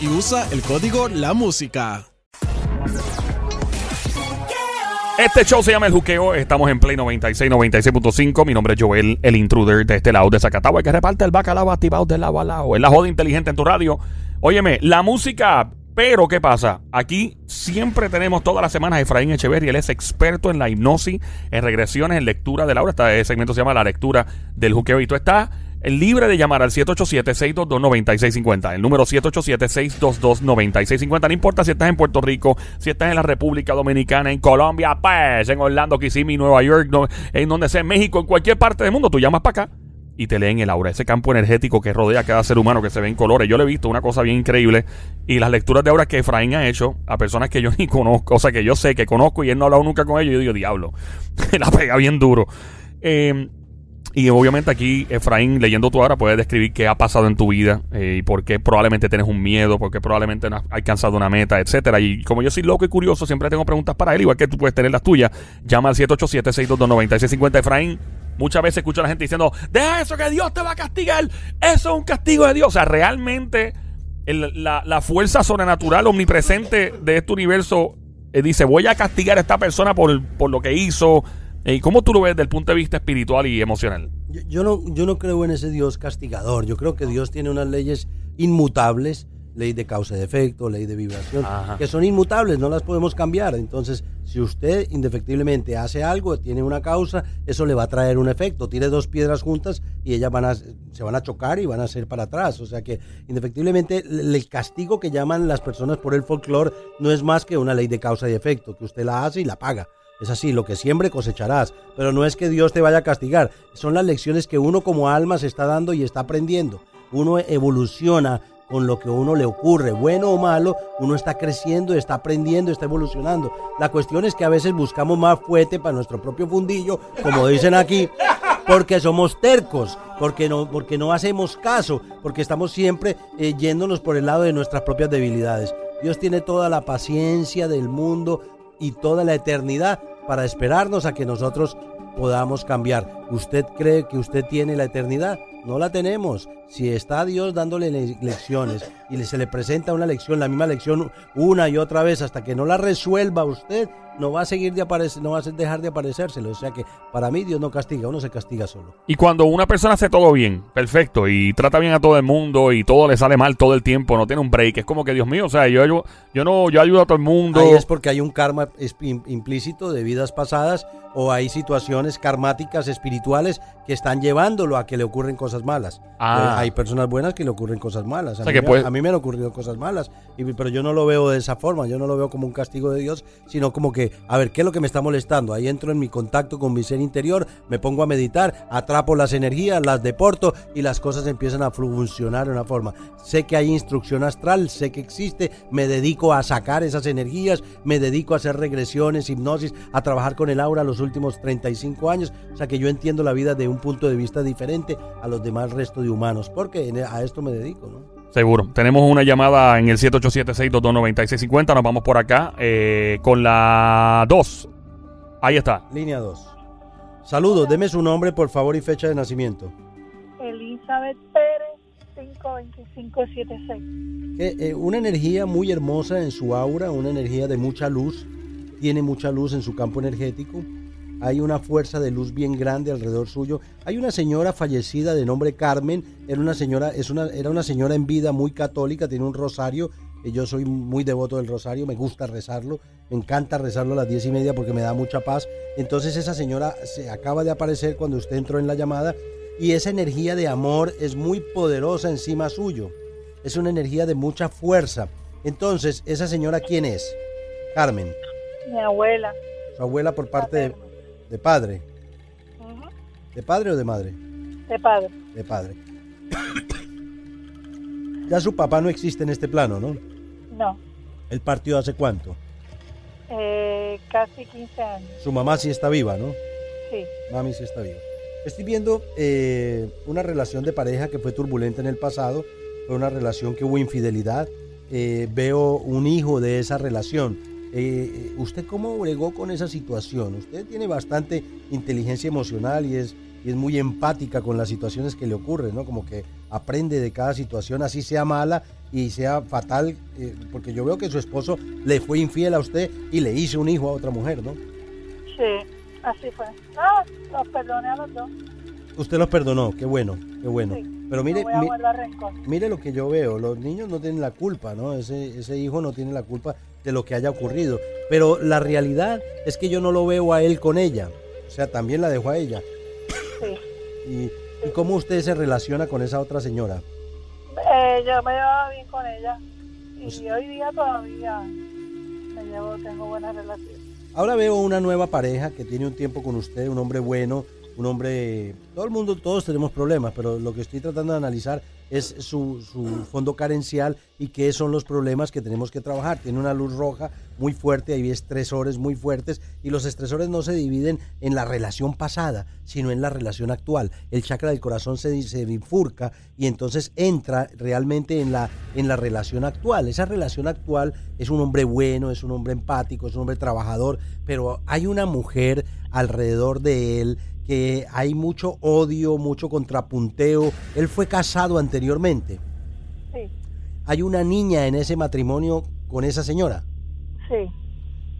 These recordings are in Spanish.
Y usa el código La Música. Este show se llama El Juqueo. Estamos en Play 96, 96.5. Mi nombre es Joel, el intruder de este lado de Zacatau, el que reparte el bacalao activado de lado a lado. Es la joda inteligente en tu radio. Óyeme, la música. Pero, ¿qué pasa? Aquí siempre tenemos todas las semanas a Efraín Echeverri. Él es experto en la hipnosis, en regresiones, en lectura de la obra. Este segmento se llama La Lectura del Juqueo. Y tú estás libre de llamar al 787-622-9650. El número 787-622-9650. No importa si estás en Puerto Rico, si estás en la República Dominicana, en Colombia, pues, en Orlando, Kissimmee, Nueva York, en donde sea, en México, en cualquier parte del mundo, tú llamas para acá y te leen el aura, ese campo energético que rodea a cada ser humano que se ve en colores. Yo le he visto una cosa bien increíble y las lecturas de aura que Efraín ha hecho a personas que yo ni conozco, o sea, que yo sé que conozco y él no ha hablado nunca con ellos, yo digo, diablo, la pega bien duro. Eh, y obviamente aquí Efraín, leyendo tu obra, puede describir qué ha pasado en tu vida eh, y por qué probablemente tienes un miedo, por qué probablemente no has alcanzado una meta, etcétera. Y como yo soy loco y curioso, siempre tengo preguntas para él, igual que tú puedes tener las tuyas. Llama al 787-622-9650. Efraín, muchas veces escucho a la gente diciendo, deja eso que Dios te va a castigar, eso es un castigo de Dios. O sea, realmente la, la fuerza sobrenatural omnipresente de este universo eh, dice, voy a castigar a esta persona por, por lo que hizo. ¿Y cómo tú lo ves desde el punto de vista espiritual y emocional? Yo, yo no, yo no creo en ese Dios castigador. Yo creo que Dios tiene unas leyes inmutables, ley de causa y de efecto, ley de vibración, Ajá. que son inmutables, no las podemos cambiar. Entonces, si usted indefectiblemente hace algo, tiene una causa, eso le va a traer un efecto. Tire dos piedras juntas y ellas van a, se van a chocar y van a ser para atrás. O sea que, indefectiblemente, el el castigo que llaman las personas por el folclore no es más que una ley de causa y efecto, que usted la hace y la paga. Es así, lo que siempre cosecharás. Pero no es que Dios te vaya a castigar. Son las lecciones que uno como alma se está dando y está aprendiendo. Uno evoluciona con lo que a uno le ocurre, bueno o malo, uno está creciendo, está aprendiendo, está evolucionando. La cuestión es que a veces buscamos más fuerte para nuestro propio fundillo, como dicen aquí, porque somos tercos, porque no, porque no hacemos caso, porque estamos siempre eh, yéndonos por el lado de nuestras propias debilidades. Dios tiene toda la paciencia del mundo y toda la eternidad para esperarnos a que nosotros podamos cambiar. ¿Usted cree que usted tiene la eternidad? No la tenemos. Si está Dios dándole le- lecciones y se le presenta una lección, la misma lección una y otra vez hasta que no la resuelva usted, no va a seguir de aparecer, no va a dejar de aparecérselo. O sea que para mí Dios no castiga, uno se castiga solo. Y cuando una persona hace todo bien, perfecto, y trata bien a todo el mundo y todo le sale mal todo el tiempo, no tiene un break, es como que Dios mío, o sea, yo, yo, yo no, yo ayudo a todo el mundo. Ahí es porque hay un karma implícito de vidas pasadas o hay situaciones karmáticas espirituales que están llevándolo a que le ocurren cosas malas. Ah. Eh, hay personas buenas que le ocurren cosas malas. A, O sea mí, que puede- a mí me han ocurrido cosas malas, y- pero yo no lo veo de esa forma. Yo no lo veo como un castigo de Dios, sino como que, a ver, ¿qué es lo que me está molestando? Ahí entro en mi contacto con mi ser interior, me pongo a meditar, atrapo las energías, las deporto y las cosas empiezan a funcionar de una forma. Sé que hay instrucción astral, sé que existe, me dedico a sacar esas energías, me dedico a hacer regresiones, hipnosis, a trabajar con el aura los últimos 35 años. O sea que yo entiendo la vida de un punto de vista diferente a los demás restos de humanos, porque en- a esto me dedico, ¿no? Seguro. Tenemos una llamada en el 787-622-9650. Nos vamos por acá eh, con la 2. Ahí está. Línea 2. Saludos, deme su nombre, por favor, y fecha de nacimiento. Elizabeth Pérez, 52576. Eh, eh, una energía muy hermosa en su aura, una energía de mucha luz, tiene mucha luz en su campo energético. Hay una fuerza de luz bien grande alrededor suyo. Hay una señora fallecida de nombre Carmen, era una señora, es una, era una señora en vida muy católica, tiene un rosario. y Yo soy muy devoto del rosario, me gusta rezarlo, me encanta rezarlo a las diez y media porque me da mucha paz. Entonces esa señora se acaba de aparecer cuando usted entró en la llamada y esa energía de amor es muy poderosa encima suyo. Es una energía de mucha fuerza. Entonces, ¿esa señora quién es? Carmen, Mi abuela. su abuela por parte de, de padre. ¿De padre o de madre? De padre. De padre. ya su papá no existe en este plano, ¿no? No. Él partió hace cuánto. Eh, casi 15 años. Su mamá sí está viva, ¿no? Sí. Mami sí está viva. Estoy viendo eh, una relación de pareja que fue turbulenta en el pasado, fue una relación que hubo infidelidad. Eh, veo un hijo de esa relación. Eh, ¿Usted cómo bregó con esa situación? Usted tiene bastante inteligencia emocional y es, y es muy empática con las situaciones que le ocurren, ¿no? Como que aprende de cada situación, así sea mala y sea fatal, eh, porque yo veo que su esposo le fue infiel a usted y le hizo un hijo a otra mujer, ¿no? Sí. Así fue. No, los perdoné a los dos. Usted los perdonó, qué bueno, qué bueno. Sí. Pero mire, no voy a mi- guardar rencor. mire lo que yo veo, los niños no tienen la culpa, ¿no? Ese, ese hijo no tiene la culpa de lo que haya ocurrido. Pero la realidad es que yo no lo veo a él con ella. O sea, también la dejó a ella. Sí. ¿Y, y cómo usted se relaciona con esa otra señora? Eh, yo me llevaba bien con ella. Y Pues- hoy día todavía me llevo, tengo buena relación. Ahora veo una nueva pareja que tiene un tiempo con usted, un hombre bueno, un hombre... Todo el mundo, todos tenemos problemas, pero lo que estoy tratando de analizar es su, su fondo carencial y qué son los problemas que tenemos que trabajar. Tiene una luz roja muy fuerte, hay estresores muy fuertes y los estresores no se dividen en la relación pasada, sino en la relación actual. El chakra del corazón se, se bifurca y entonces entra realmente en la, en la relación actual. Esa relación actual es un hombre bueno, es un hombre empático, es un hombre trabajador, pero hay una mujer alrededor de él que hay mucho odio, mucho contrapunteo. Él fue casado anteriormente. Sí, Hay una niña en ese matrimonio con esa señora. sí.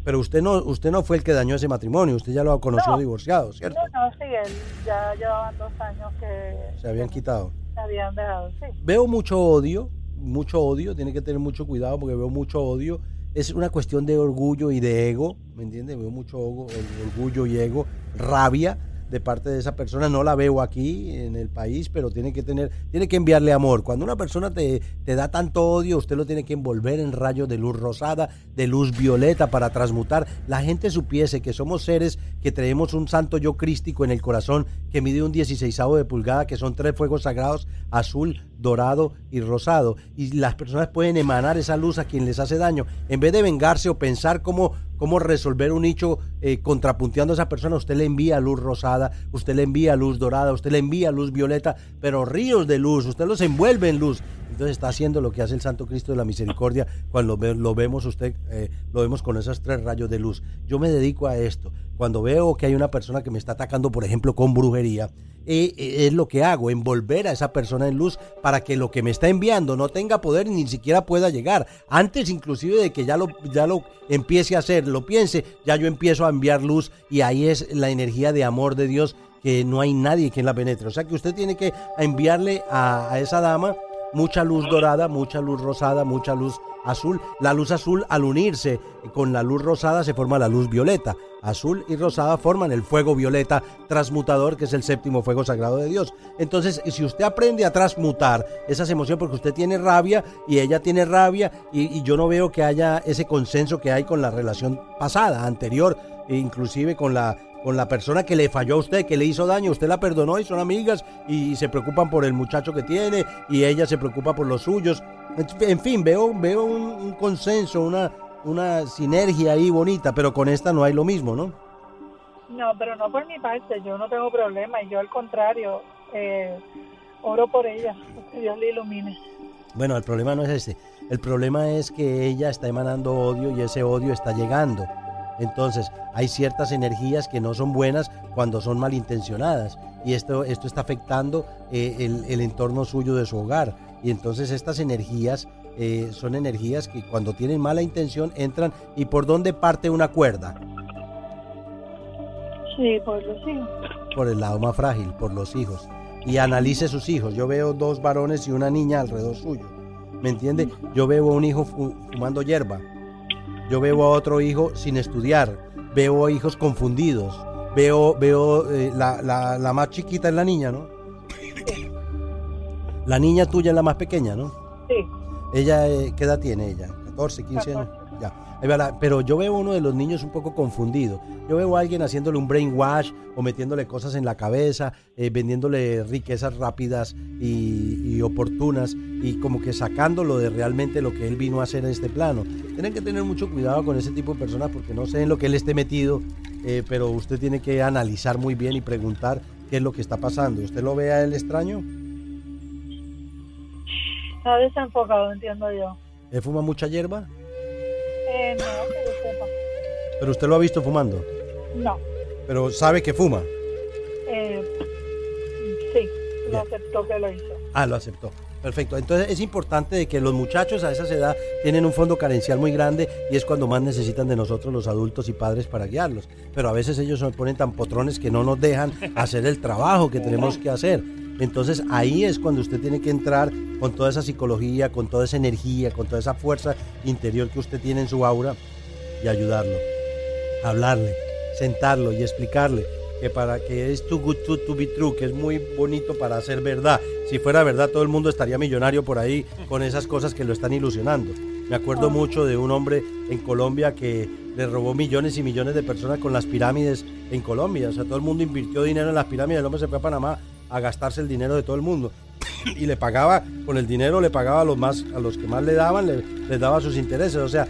Pero usted no, usted no fue el que dañó ese matrimonio, usted ya lo conoció No. divorciado, ¿cierto? No, no, sí, él ya llevaban dos años que Se habían quitado. se habían dejado, sí. Veo mucho odio, mucho odio, tiene que tener mucho cuidado porque veo mucho odio. Es una cuestión de orgullo y de ego, ¿me entiende? Veo mucho orgullo y ego, rabia de parte de esa persona. No la veo aquí en el país, pero tiene que tener, tiene que enviarle amor. Cuando una persona te, te da tanto odio, usted lo tiene que envolver en rayos de luz rosada, de luz violeta para transmutar. La gente supiese que somos seres que traemos un santo yo crístico en el corazón que mide un 16 de pulgada, que son tres fuegos sagrados, azul, dorado y rosado. Y las personas pueden emanar esa luz a quien les hace daño. En vez de vengarse o pensar cómo, cómo resolver un nicho eh, contrapunteando a esa persona, usted le envía luz rosada, usted le envía luz dorada, usted le envía luz violeta, pero ríos de luz, usted los envuelve en luz. Entonces está haciendo lo que hace el Santo Cristo de la Misericordia cuando lo vemos usted, eh, lo vemos con esos tres rayos de luz. Yo me dedico a esto. Cuando veo que hay una persona que me está atacando, por ejemplo, con brujería, eh, eh, es lo que hago, envolver a esa persona en luz para que lo que me está enviando no tenga poder y ni siquiera pueda llegar. Antes inclusive de que ya lo, ya lo empiece a hacer, lo piense, ya yo empiezo a enviar luz y ahí es la energía de amor de Dios que no hay nadie que la penetre. O sea que usted tiene que enviarle a esa dama mucha luz dorada, mucha luz rosada, mucha luz azul. La luz azul al unirse con la luz rosada se forma la luz violeta. Azul y rosada forman el fuego violeta transmutador, que es el séptimo fuego sagrado de Dios. Entonces, si usted aprende a transmutar esas emociones, porque usted tiene rabia y ella tiene rabia, y, yo no veo que haya ese consenso que hay con la relación pasada, anterior, e inclusive con la con la persona que le falló a usted, que le hizo daño, usted la perdonó y son amigas y se preocupan por el muchacho que tiene y ella se preocupa por los suyos. En fin, veo, veo un consenso, una, una sinergia ahí bonita, pero con esta no hay lo mismo, ¿no? No, pero no por mi parte, yo no tengo problema y yo al contrario, eh, oro por ella, que Dios le ilumine. Bueno, el problema no es ese. El problema es que ella está emanando odio y ese odio está llegando. Entonces, hay ciertas energías que no son buenas cuando son malintencionadas. Y esto, esto está afectando eh, el, el entorno suyo de su hogar. Y entonces estas energías eh, son energías que cuando tienen mala intención entran. ¿Y por dónde parte una cuerda? Sí, por los hijos. Por el lado más frágil, por los hijos. Y analice sus hijos. Yo veo dos varones y una niña alrededor suyo. ¿Me entiende? Yo veo a un hijo fu- fumando hierba. Yo veo a otro hijo sin estudiar. Veo hijos confundidos. Veo, veo eh, la, la- la más chiquita es la niña, ¿no? La niña tuya es la más pequeña, ¿no? Sí, Ella, eh, ¿qué edad tiene ella? ¿14, 15 años? Ya. Pero yo veo uno de los niños un poco confundido. Yo veo a alguien haciéndole un brainwash o metiéndole cosas en la cabeza, eh, vendiéndole riquezas rápidas y, y oportunas y como que sacándolo de realmente lo que él vino a hacer en este plano. Tienen que tener mucho cuidado con ese tipo de personas porque no sé en lo que él esté metido, eh, pero usted tiene que analizar muy bien y preguntar qué es lo que está pasando. ¿Usted lo ve a él extraño? Está desenfocado, entiendo yo. ¿Él fuma mucha hierba? Eh, no, que yo sepa. Pero usted lo ha visto fumando. No. Pero sabe que fuma. Eh, sí, lo Bien. aceptó que lo hizo. Ah, lo aceptó. Perfecto. Entonces es importante de que los muchachos a esa edad tienen un fondo carencial muy grande y es cuando más necesitan de nosotros los adultos y padres para guiarlos. Pero a veces ellos se ponen tan potrones que no nos dejan hacer el trabajo que tenemos que hacer. Entonces ahí es cuando usted tiene que entrar con toda esa psicología, con toda esa energía, con toda esa fuerza interior que usted tiene en su aura y ayudarlo. Hablarle, sentarlo y explicarle que para que es too good to, to be true, que es muy bonito para ser verdad. Si fuera verdad, todo el mundo estaría millonario por ahí con esas cosas que lo están ilusionando. Me acuerdo mucho de un hombre en Colombia que le robó millones y millones de personas con las pirámides en Colombia. O sea, todo el mundo invirtió dinero en las pirámides. El hombre se fue a Panamá a gastarse el dinero de todo el mundo. Y le pagaba, con el dinero le pagaba a los, más, a los que más le daban, le- les daba sus intereses. O sea,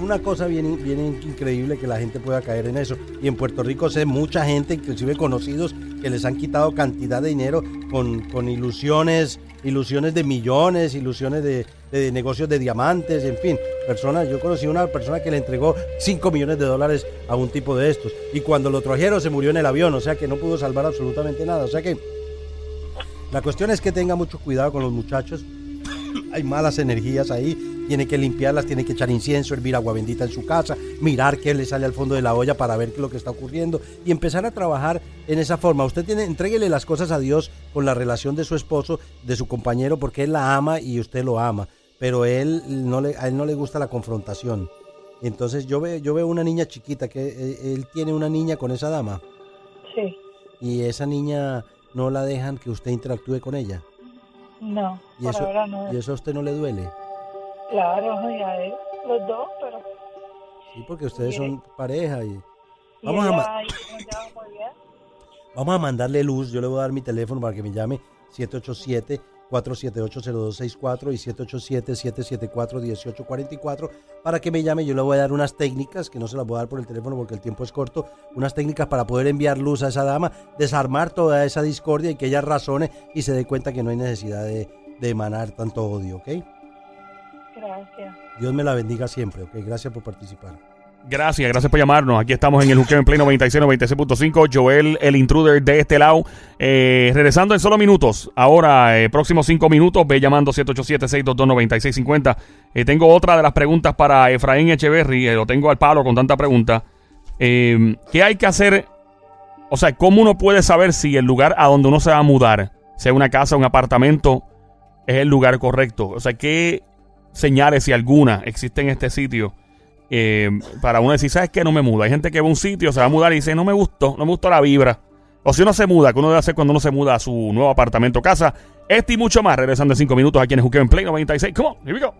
una cosa bien, bien increíble que la gente pueda caer en eso. Y en Puerto Rico sé mucha gente, inclusive conocidos, que les han quitado cantidad de dinero con, ilusiones, ilusiones de millones, ilusiones de, de negocios de diamantes, en fin. Personas, yo conocí una persona que le entregó 5 millones de dólares a un tipo de estos. Y cuando lo trajeron se murió en el avión, o sea que no pudo salvar absolutamente nada. O sea que la cuestión es que tenga mucho cuidado con los muchachos. Hay malas energías ahí, tiene que limpiarlas, tiene que echar incienso, hervir agua bendita en su casa, mirar qué le sale al fondo de la olla para ver qué es lo que está ocurriendo y empezar a trabajar en esa forma. Usted tiene, entréguele las cosas a Dios con la relación de su esposo, de su compañero, porque él la ama y usted lo ama, pero él no le, a él no le gusta la confrontación. Entonces yo veo, yo veo una niña chiquita que eh, él tiene una niña con esa dama Sí, y esa niña no la dejan que usted interactúe con ella. no, Y por eso, ahora no. y eso a usted no le duele. Claro, y a él, los dos, pero... Sí, porque ustedes son pareja y y Vamos a ella- ma- y vamos a mandarle luz. Yo le voy a dar mi teléfono para que me llame 787-478-0264 y 787-774-1844 para que me llame. Yo le voy a dar unas técnicas, que no se las voy a dar por el teléfono porque el tiempo es corto, unas técnicas para poder enviar luz a esa dama, desarmar toda esa discordia y que ella razone y se dé cuenta que no hay necesidad de, de emanar tanto odio, ¿ok? Gracias. Dios me la bendiga siempre, ¿ok? Gracias por participar. Gracias, gracias por llamarnos. Aquí estamos en el Juqueo en Play 96, 96.5. Joel, el intruder de este lado. Eh, regresando en solo minutos. Ahora, eh, próximos cinco minutos, ve llamando 787-622-9650. Eh, tengo otra de las preguntas para Efraín Echeverry. eh, lo tengo al palo con tanta pregunta. Eh, ¿Qué hay que hacer? O sea, ¿cómo uno puede saber si el lugar a donde uno se va a mudar, sea una casa, un apartamento, es el lugar correcto? O sea, ¿qué señales, si alguna, existen en este sitio? Eh, para uno decir, ¿sabes qué? No me muda. Hay gente que va a un sitio, se va a mudar y dice, no me gustó, no me gustó la vibra. O si uno se muda, que uno debe hacer cuando uno se muda a su nuevo apartamento, casa. Este y mucho más, regresando en 5 minutos aquí en Juqueo en Play 96. Come on, here we go.